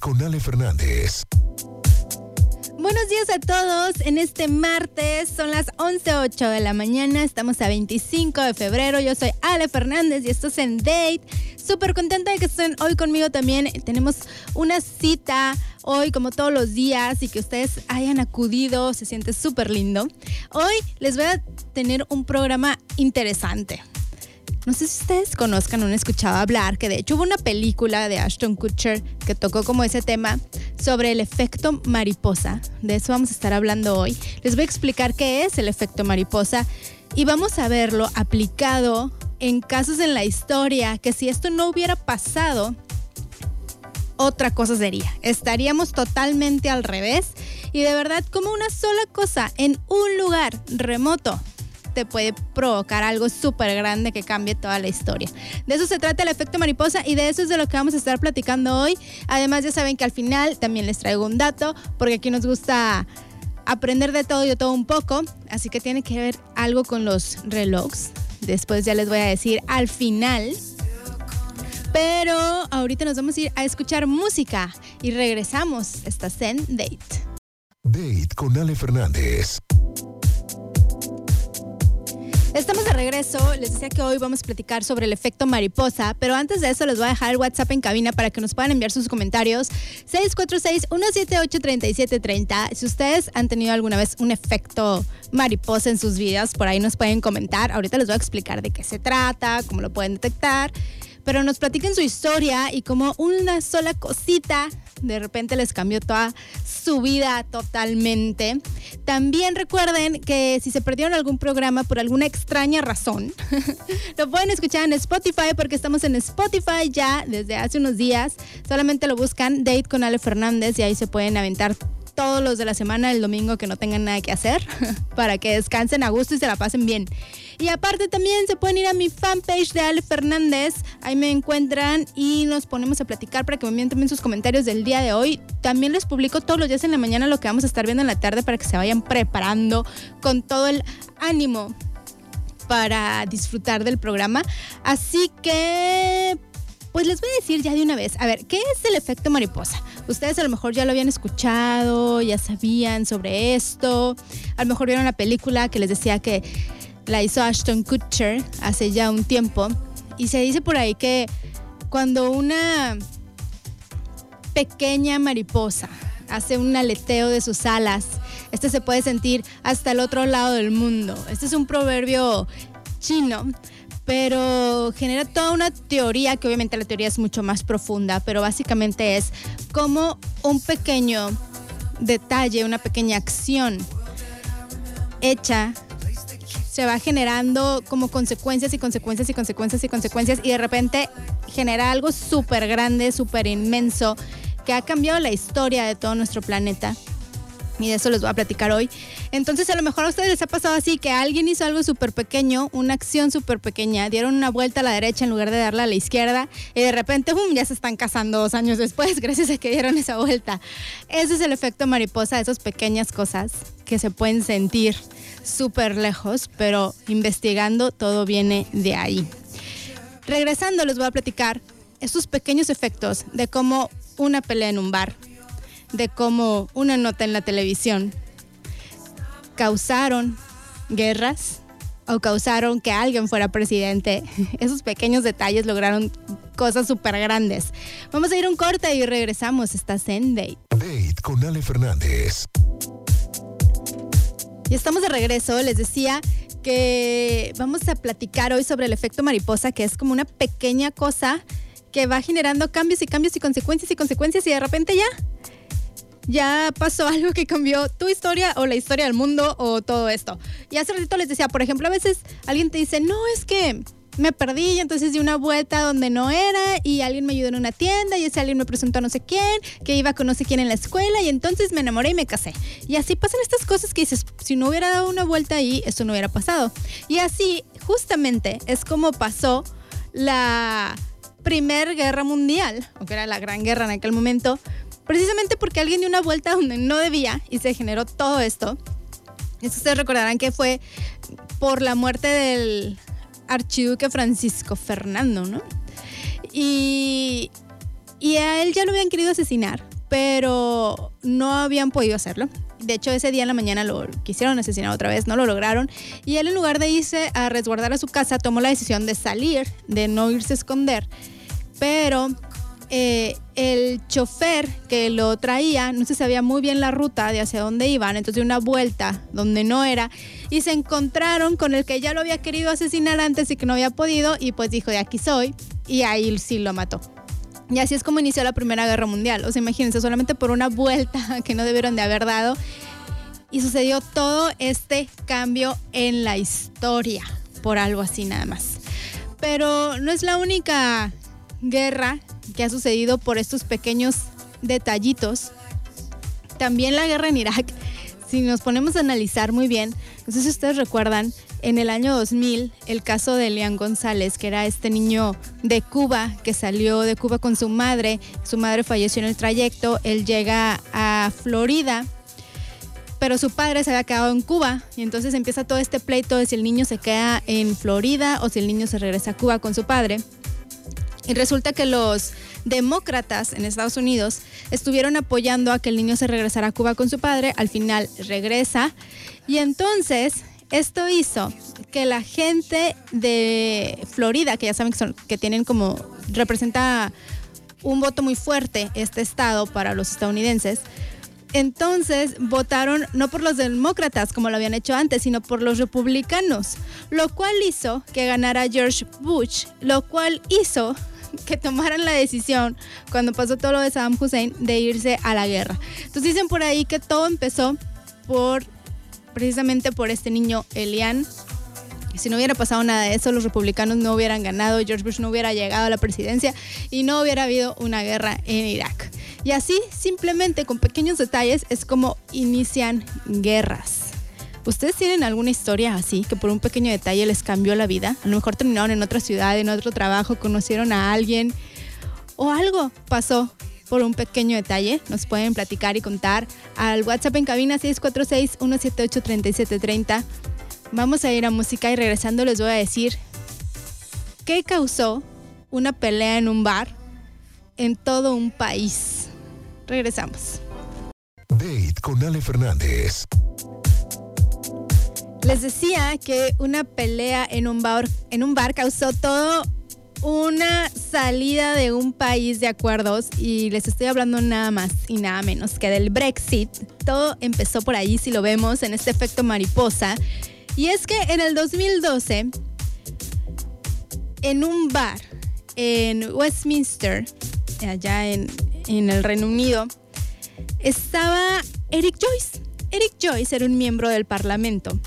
con Ale Fernández. Buenos días a todos. En este martes son las 11.08 de la mañana. Estamos a 25 de febrero. Yo soy Ale Fernández y esto es en Date. Súper contenta de que estén hoy conmigo también. Tenemos una cita hoy como todos los días y que ustedes hayan acudido. Se siente súper lindo. Hoy les voy a tener un programa interesante. No sé si ustedes conozcan o han escuchado hablar que de hecho hubo una película de Ashton Kutcher que tocó como ese tema sobre el efecto mariposa. De eso vamos a estar hablando hoy. Les voy a explicar qué es el efecto mariposa y vamos a verlo aplicado en casos en la historia que si esto no hubiera pasado, otra cosa sería. Estaríamos totalmente al revés y de verdad como una sola cosa en un lugar remoto puede provocar algo súper grande que cambie toda la historia. De eso se trata el efecto mariposa y de eso es de lo que vamos a estar platicando hoy. Además ya saben que al final también les traigo un dato porque aquí nos gusta aprender de todo y de todo un poco, así que tiene que ver algo con los relojes. Después ya les voy a decir al final. Pero ahorita nos vamos a ir a escuchar música y regresamos. Estás en Date. Date con Ale Fernández. Estamos de regreso. Les decía que hoy vamos a platicar sobre el efecto mariposa, pero antes de eso les voy a dejar el WhatsApp en cabina para que nos puedan enviar sus comentarios. 646-178-3730. Si ustedes han tenido alguna vez un efecto mariposa en sus vidas, por ahí nos pueden comentar. Ahorita les voy a explicar de qué se trata, cómo lo pueden detectar pero nos platiquen su historia y cómo una sola cosita de repente les cambió toda su vida totalmente. También recuerden que si se perdieron algún programa por alguna extraña razón, lo pueden escuchar en Spotify porque estamos en Spotify ya desde hace unos días. Solamente lo buscan Date con Ale Fernández y ahí se pueden aventar todos los de la semana el domingo que no tengan nada que hacer para que descansen a gusto y se la pasen bien. Y aparte también se pueden ir a mi fanpage de Ale Fernández, ahí me encuentran y nos ponemos a platicar para que me envíen también sus comentarios del día de hoy. También les publico todos los días en la mañana lo que vamos a estar viendo en la tarde para que se vayan preparando con todo el ánimo para disfrutar del programa. Así que pues les voy a decir ya de una vez, a ver, ¿qué es el efecto mariposa? Ustedes a lo mejor ya lo habían escuchado, ya sabían sobre esto, a lo mejor vieron la película que les decía que la hizo Ashton Kutcher hace ya un tiempo, y se dice por ahí que cuando una pequeña mariposa hace un aleteo de sus alas, este se puede sentir hasta el otro lado del mundo. Este es un proverbio chino pero genera toda una teoría, que obviamente la teoría es mucho más profunda, pero básicamente es como un pequeño detalle, una pequeña acción hecha se va generando como consecuencias y consecuencias y consecuencias y consecuencias y de repente genera algo súper grande, súper inmenso, que ha cambiado la historia de todo nuestro planeta y de eso les voy a platicar hoy. Entonces, a lo mejor a ustedes les ha pasado así que alguien hizo algo súper pequeño, una acción súper pequeña, dieron una vuelta a la derecha en lugar de darla a la izquierda y de repente, ¡bum!, ya se están casando dos años después gracias a que dieron esa vuelta. Ese es el efecto mariposa, esas pequeñas cosas que se pueden sentir súper lejos, pero investigando todo viene de ahí. Regresando, les voy a platicar estos pequeños efectos de cómo una pelea en un bar de cómo una nota en la televisión causaron guerras o causaron que alguien fuera presidente. Esos pequeños detalles lograron cosas súper grandes. Vamos a ir un corte y regresamos. Estás en Date. Date con Ale Fernández. Y estamos de regreso. Les decía que vamos a platicar hoy sobre el efecto mariposa, que es como una pequeña cosa que va generando cambios y cambios y consecuencias y consecuencias y de repente ya ya pasó algo que cambió tu historia o la historia del mundo o todo esto. Y hace ratito les decía, por ejemplo, a veces alguien te dice, no, es que me perdí y entonces di una vuelta donde no era y alguien me ayudó en una tienda y ese alguien me presentó a no sé quién, que iba con no sé quién en la escuela y entonces me enamoré y me casé. Y así pasan estas cosas que dices, si no hubiera dado una vuelta ahí, esto no hubiera pasado. Y así justamente es como pasó la Primera Guerra Mundial, aunque era la Gran Guerra en aquel momento, precisamente porque alguien dio una vuelta donde no debía y se generó todo esto. Ustedes recordarán que fue por la muerte del archiduque Francisco Fernando, ¿no? Y, Y a él ya lo habían querido asesinar, pero no habían podido hacerlo. De hecho, ese día en la mañana lo quisieron asesinar otra vez, no lo lograron. Y él en lugar de irse a resguardar a su casa, tomó la decisión de salir, de no irse a esconder. Pero eh, el chofer que lo traía no se sabía muy bien la ruta de hacia dónde iban, entonces una vuelta donde no era y se encontraron con el que ya lo había querido asesinar antes y que no había podido y pues dijo de aquí soy y ahí sí lo mató. Y así es como inició la Primera Guerra Mundial. O sea, imagínense, solamente por una vuelta que no debieron de haber dado. Y sucedió todo este cambio en la historia, por algo así nada más. Pero no es la única guerra que ha sucedido por estos pequeños detallitos. También la guerra en Irak, si nos ponemos a analizar muy bien, no sé si ustedes recuerdan, en el año 2000 el caso de León González, que era este niño de Cuba que salió de Cuba con su madre, su madre falleció en el trayecto, él llega a Florida pero su padre se había quedado en Cuba y entonces empieza todo este pleito de si el niño se queda en Florida o si el niño se regresa a Cuba con su padre. Y resulta que los demócratas en Estados Unidos estuvieron apoyando a que el niño se regresara a Cuba con su padre, al final regresa. Y entonces esto hizo que la gente de Florida, que ya saben que, son, que tienen como, representa un voto muy fuerte este estado para los estadounidenses, entonces votaron no por los demócratas como lo habían hecho antes, sino por los republicanos, lo cual hizo que ganara George Bush, lo cual hizo que tomaran la decisión cuando pasó todo lo de Saddam Hussein de irse a la guerra. Entonces dicen por ahí que todo empezó por precisamente por este niño Elian. Si no hubiera pasado nada de eso, los republicanos no hubieran ganado, George Bush no hubiera llegado a la presidencia y no hubiera habido una guerra en Irak. Y así, simplemente con pequeños detalles, es como inician guerras. ¿Ustedes tienen alguna historia así que por un pequeño detalle les cambió la vida? A lo mejor terminaron en otra ciudad, en otro trabajo, conocieron a alguien o algo pasó por un pequeño detalle. Nos pueden platicar y contar al WhatsApp en cabina 646-178-3730. Vamos a ir a música y regresando les voy a decir qué causó una pelea en un bar en todo un país. Regresamos. Date con Ale Fernández. Les decía que una pelea en un bar, en un bar causó todo una salida de un país de acuerdos y les estoy hablando nada más y nada menos que del Brexit. Todo empezó por ahí, si lo vemos, en este efecto mariposa. Y es que en el 2012, en un bar en Westminster, allá en, en el Reino Unido, estaba Eric Joyce. Eric Joyce era un miembro del Parlamento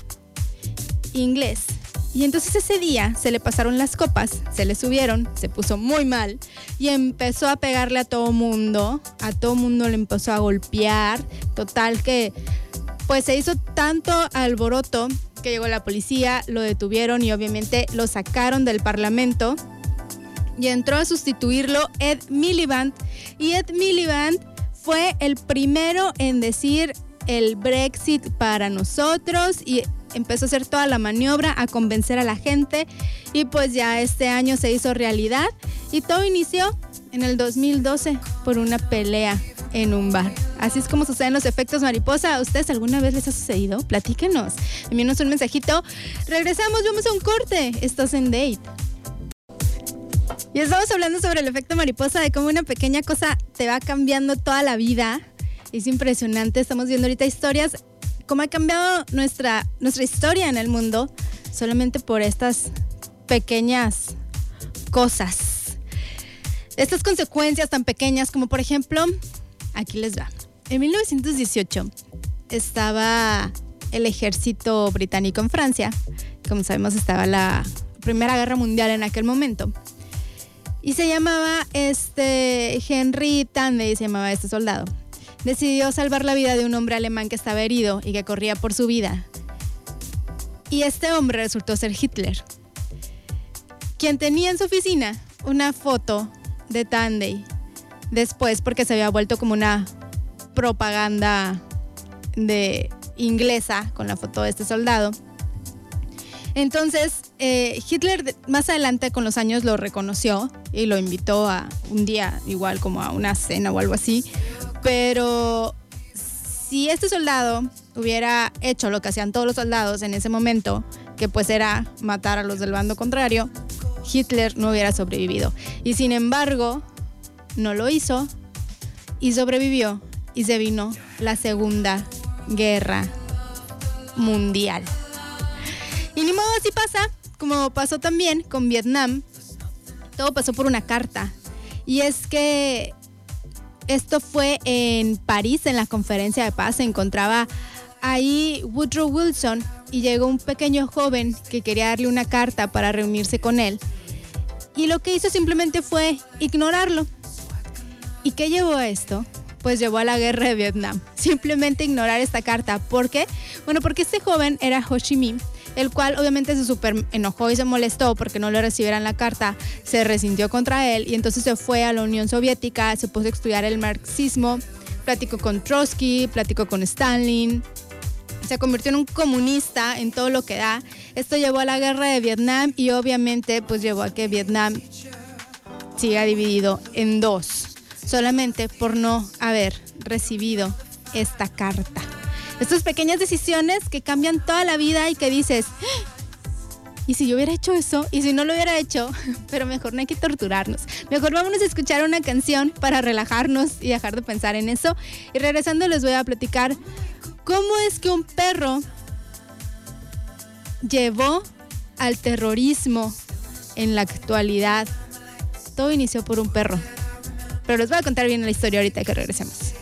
inglés. Y entonces ese día se le pasaron las copas, se le subieron, se puso muy mal y empezó a pegarle a todo mundo, a todo mundo le empezó a golpear, total que pues se hizo tanto alboroto que llegó la policía, lo detuvieron y obviamente lo sacaron del parlamento. Y entró a sustituirlo Ed Miliband. Y Ed Miliband fue el primero en decir el Brexit para nosotros y empezó a hacer toda la maniobra, a convencer a la gente y pues ya este año se hizo realidad y todo inició en el 2012 por una pelea en un bar. Así es como suceden los efectos mariposa. ¿A ustedes alguna vez les ha sucedido? Platíquenos. Envíenos un mensajito. Regresamos, vamos a un corte. Estás en Date. Y estamos hablando sobre el efecto mariposa, de cómo una pequeña cosa te va cambiando toda la vida. Es impresionante. Estamos viendo ahorita historias cómo ha cambiado nuestra, nuestra historia en el mundo solamente por estas pequeñas cosas. Estas consecuencias tan pequeñas como por ejemplo, aquí les va. En 1918 estaba el ejército británico en Francia. Como sabemos estaba la Primera Guerra Mundial en aquel momento. Y se llamaba este Henry Tandy, se llamaba este soldado decidió salvar la vida de un hombre alemán que estaba herido y que corría por su vida. Y este hombre resultó ser Hitler, quien tenía en su oficina una foto de Tandy después porque se había vuelto como una propaganda de inglesa con la foto de este soldado. Entonces, eh, Hitler más adelante con los años lo reconoció y lo invitó a un día, igual como a una cena o algo así. Pero si este soldado hubiera hecho lo que hacían todos los soldados en ese momento, que pues era matar a los del bando contrario, Hitler no hubiera sobrevivido. Y sin embargo, no lo hizo y sobrevivió y se vino la Segunda Guerra Mundial. Y ni modo así pasa, como pasó también con Vietnam, todo pasó por una carta. Y es que esto fue en París, en la conferencia de paz, se encontraba ahí Woodrow Wilson y llegó un pequeño joven que quería darle una carta para reunirse con él. Y lo que hizo simplemente fue ignorarlo. ¿Y qué llevó a esto? Pues llevó a la guerra de Vietnam. Simplemente ignorar esta carta. ¿Por qué? Bueno, porque este joven era Ho Chi Minh el cual obviamente se super enojó y se molestó porque no le recibieran la carta, se resintió contra él y entonces se fue a la Unión Soviética, se puso a estudiar el marxismo, platicó con Trotsky, platicó con Stalin, se convirtió en un comunista en todo lo que da. Esto llevó a la guerra de Vietnam y obviamente pues llevó a que Vietnam siga dividido en dos, solamente por no haber recibido esta carta. Estas pequeñas decisiones que cambian toda la vida y que dices, ¿y si yo hubiera hecho eso? ¿Y si no lo hubiera hecho? Pero mejor no hay que torturarnos. Mejor vámonos a escuchar una canción para relajarnos y dejar de pensar en eso. Y regresando les voy a platicar cómo es que un perro llevó al terrorismo en la actualidad. Todo inició por un perro. Pero les voy a contar bien la historia ahorita que regresemos.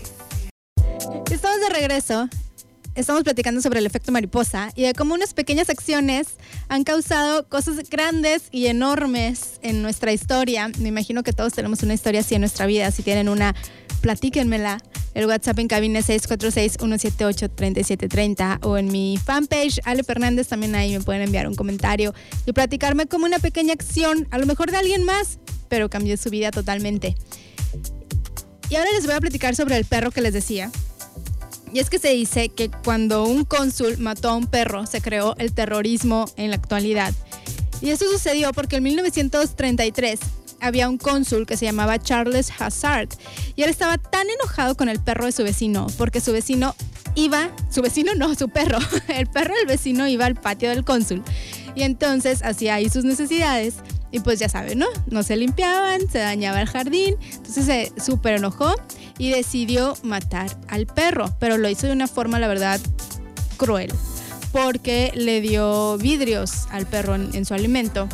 Estamos de regreso estamos platicando sobre el efecto mariposa y de cómo unas pequeñas acciones han causado cosas grandes y enormes en nuestra historia. Me imagino que todos tenemos una historia así en nuestra vida. Si tienen una, platíquenmela. El WhatsApp en cabina 646-178-3730 o en mi fanpage, Ale Fernández, también ahí me pueden enviar un comentario y platicarme como una pequeña acción, a lo mejor de alguien más, pero cambió su vida totalmente. Y ahora les voy a platicar sobre el perro que les decía. Y es que se dice que cuando un cónsul mató a un perro se creó el terrorismo en la actualidad. Y eso sucedió porque en 1933 había un cónsul que se llamaba Charles Hazard y él estaba tan enojado con el perro de su vecino porque su vecino iba, su vecino no, su perro, el perro del vecino iba al patio del cónsul y entonces hacía ahí sus necesidades y pues ya saben, ¿no? No se limpiaban, se dañaba el jardín, entonces se súper enojó y decidió matar al perro, pero lo hizo de una forma, la verdad, cruel, porque le dio vidrios al perro en, su alimento,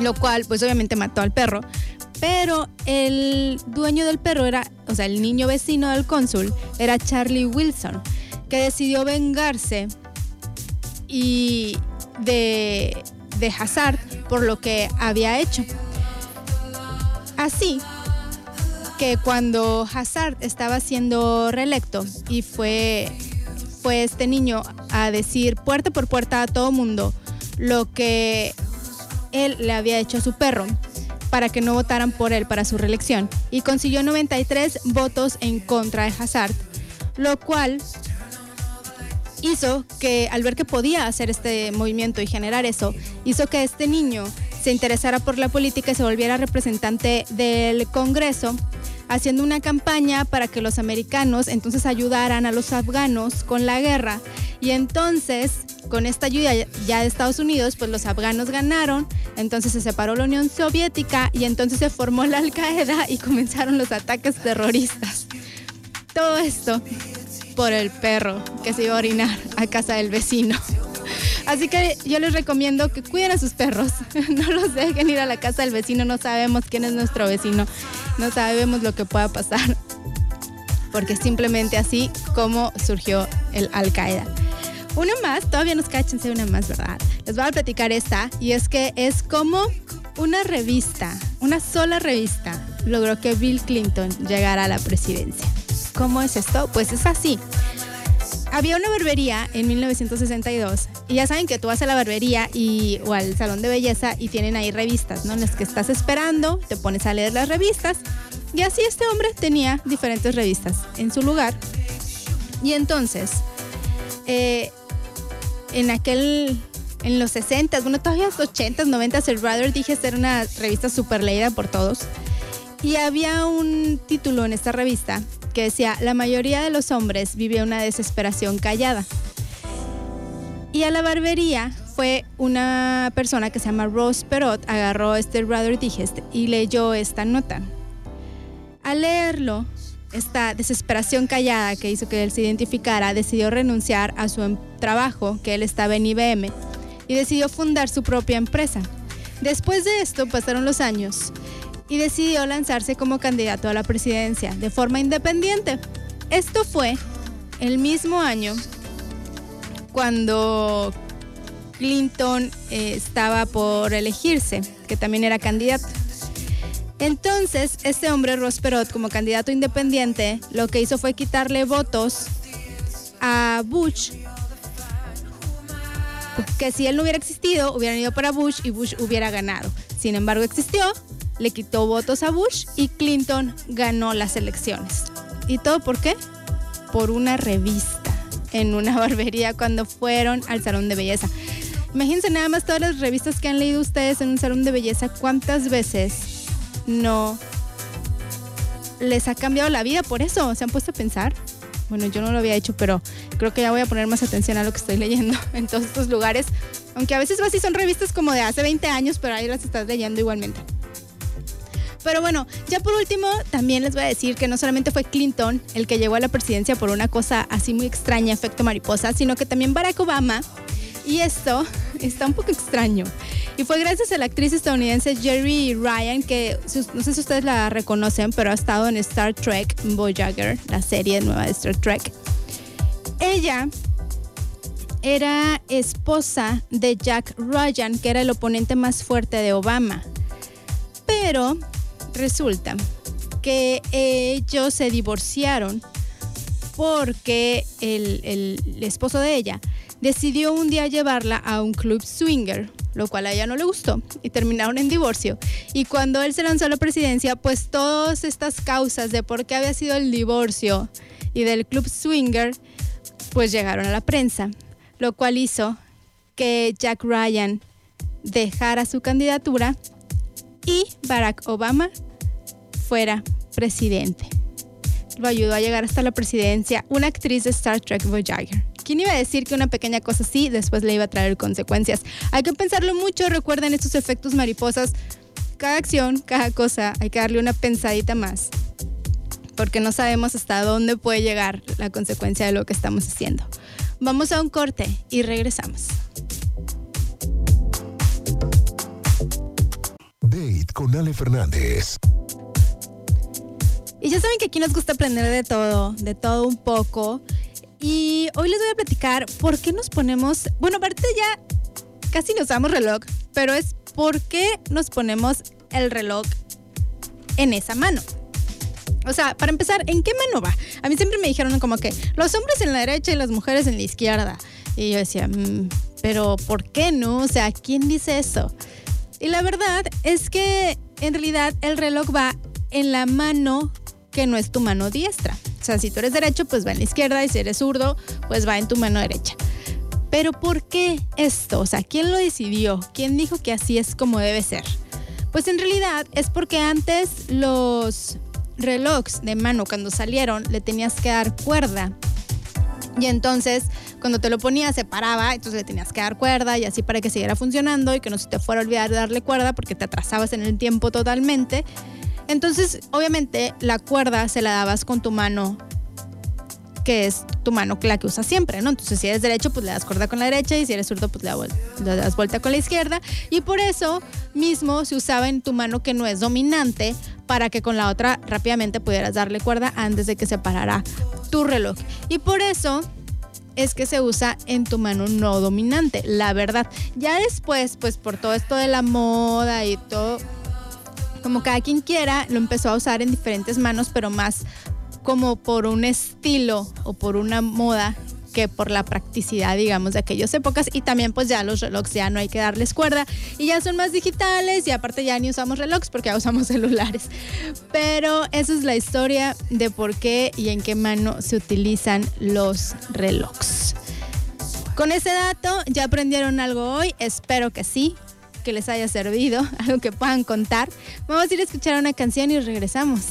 lo cual pues obviamente mató al perro, pero el dueño del perro era, o sea, el niño vecino del cónsul era Charlie Wilson, que decidió vengarse y de, de Hazard por lo que había hecho. Así que cuando Hazard estaba siendo reelecto y fue, fue este niño a decir puerta por puerta a todo mundo lo que él le había hecho a su perro para que no votaran por él para su reelección y consiguió 93 votos en contra de Hazard, lo cual hizo que al ver que podía hacer este movimiento y generar eso, hizo que este niño se interesara por la política y se volviera representante del Congreso, haciendo una campaña para que los americanos entonces ayudaran a los afganos con la guerra. Y entonces, con esta ayuda ya de Estados Unidos, pues los afganos ganaron, entonces se separó la Unión Soviética y entonces se formó la Al Qaeda y comenzaron los ataques terroristas. Todo esto por el perro que se iba a orinar a casa del vecino. Así que yo les recomiendo que cuiden a sus perros, no los dejen ir a la casa del vecino, no sabemos quién es nuestro vecino, no sabemos lo que pueda pasar, porque simplemente así como surgió el Al Qaeda. Una más, todavía nos cáchense una más, ¿verdad? Les voy a platicar esta, y es que es como una revista, una sola revista, logró que Bill Clinton llegara a la presidencia. ¿Cómo es esto? Pues es así. Había una barbería en 1962 y ya saben que tú vas a la barbería y, o al salón de belleza y tienen ahí revistas, ¿no? En las que estás esperando, te pones a leer las revistas y así este hombre tenía diferentes revistas en su lugar. Y entonces, eh, en, aquel, en los 60, bueno, todavía los 80, 90, el Brother Digest era una revista súper leída por todos. Y había un título en esta revista que decía, la mayoría de los hombres vive una desesperación callada. Y a la barbería fue una persona que se llama Rose Perot, agarró este Brother Digest y leyó esta nota. Al leerlo, esta desesperación callada que hizo que él se identificara, decidió renunciar a su em, trabajo, que él estaba en IBM, y decidió fundar su propia empresa. Después de esto pasaron los años y decidió lanzarse como candidato a la presidencia de forma independiente. Esto fue el mismo año cuando Clinton eh, estaba por elegirse, que también era candidato. Entonces, este hombre, Ross Perot, como candidato independiente, lo que hizo fue quitarle votos a Bush, que si él no hubiera existido, hubieran ido para Bush y Bush hubiera ganado. Sin embargo, existió, le quitó votos a Bush y Clinton ganó las elecciones. ¿Y todo por qué? Por una revista en una barbería cuando fueron al salón de belleza. Imagínense nada más todas las revistas que han leído ustedes en un salón de belleza, cuántas veces no les ha cambiado la vida por eso. ¿Se han puesto a pensar? Bueno, yo no lo había hecho, pero creo que ya voy a poner más atención a lo que estoy leyendo en todos estos lugares. Aunque a veces así son revistas como de hace 20 años, pero ahí las estás leyendo igualmente. Pero bueno, ya por último, también les voy a decir que no solamente fue Clinton el que llegó a la presidencia por una cosa así muy extraña, efecto mariposa, sino que también Barack Obama. Y esto está un poco extraño. Y fue gracias a la actriz estadounidense Jerry Ryan, que no sé si ustedes la reconocen, pero ha estado en Star Trek Voyager, la serie nueva de Star Trek. Ella era esposa de Jack Ryan, que era el oponente más fuerte de Obama. Pero resulta que ellos se divorciaron porque el, el esposo de ella decidió un día llevarla a un club swinger, lo cual a ella no le gustó y terminaron en divorcio. Y cuando él se lanzó a la presidencia, pues todas estas causas de por qué había sido el divorcio y del club swinger, pues llegaron a la prensa, lo cual hizo que Jack Ryan dejara su candidatura y Barack Obama fuera presidente. Lo ayudó a llegar hasta la presidencia una actriz de Star Trek Voyager. ¿Quién iba a decir que una pequeña cosa así después le iba a traer consecuencias? Hay que pensarlo mucho, recuerden estos efectos mariposas. Cada acción, cada cosa, hay que darle una pensadita más. Porque no sabemos hasta dónde puede llegar la consecuencia de lo que estamos haciendo. Vamos a un corte y regresamos. Date con Ale Fernández. Y ya saben que aquí nos gusta aprender de todo, de todo un poco. Y hoy les voy a platicar por qué nos ponemos, bueno, aparte ya casi nos damos reloj, pero es por qué nos ponemos el reloj en esa mano. O sea, para empezar, ¿en qué mano va? A mí siempre me dijeron como que los hombres en la derecha y las mujeres en la izquierda. Y yo decía, mm, pero ¿por qué no? O sea, ¿quién dice eso? Y la verdad es que en realidad el reloj va en la mano que no es tu mano diestra. O sea, si tú eres derecho, pues va en la izquierda y si eres zurdo, pues va en tu mano derecha. Pero ¿por qué esto? O sea, ¿quién lo decidió? ¿Quién dijo que así es como debe ser? Pues en realidad es porque antes los relojes de mano cuando salieron le tenías que dar cuerda. Y entonces cuando te lo ponías se paraba, entonces le tenías que dar cuerda y así para que siguiera funcionando y que no se te fuera a olvidar de darle cuerda porque te atrasabas en el tiempo totalmente. Entonces, obviamente, la cuerda se la dabas con tu mano, que es tu mano la que usas siempre, ¿no? Entonces, si eres derecho, pues le das cuerda con la derecha y si eres zurdo, pues le das vuelta con la izquierda. Y por eso mismo se usaba en tu mano que no es dominante para que con la otra rápidamente pudieras darle cuerda antes de que se parara tu reloj. Y por eso es que se usa en tu mano no dominante, la verdad. Ya después, pues por todo esto de la moda y todo, como cada quien quiera, lo empezó a usar en diferentes manos, pero más como por un estilo o por una moda que por la practicidad, digamos, de aquellas épocas. Y también pues ya los relojes ya no hay que darles cuerda y ya son más digitales y aparte ya ni usamos relojes porque ya usamos celulares. Pero esa es la historia de por qué y en qué mano se utilizan los relojes. Con ese dato, ¿ya aprendieron algo hoy? Espero que sí, que les haya servido, algo que puedan contar. Vamos a ir a escuchar una canción y regresamos.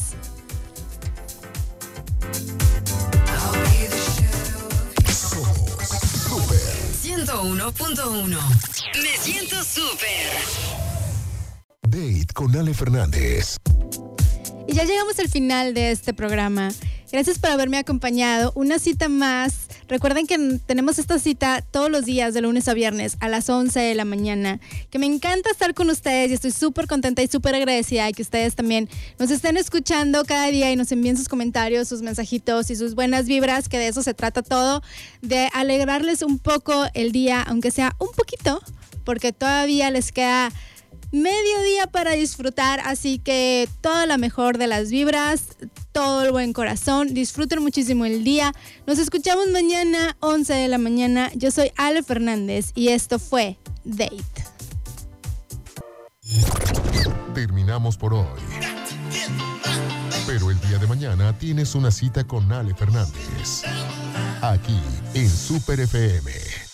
101.1. Me siento súper. Date con Ale Fernández. Y ya llegamos al final de este programa. Gracias por haberme acompañado. Una cita más. Recuerden que tenemos esta cita todos los días, de lunes a viernes, a las 11 de la mañana. Que me encanta estar con ustedes y estoy súper contenta y súper agradecida de que ustedes también nos estén escuchando cada día y nos envíen sus comentarios, sus mensajitos y sus buenas vibras, que de eso se trata todo, de alegrarles un poco el día, aunque sea un poquito, porque todavía les queda medio día para disfrutar, así que toda la mejor de las vibras, todo el buen corazón, disfruten muchísimo el día. Nos escuchamos mañana 11 de la mañana. Yo soy Ale Fernández y esto fue Date. Terminamos por hoy. Pero el día de mañana tienes una cita con Ale Fernández. Aquí en Super FM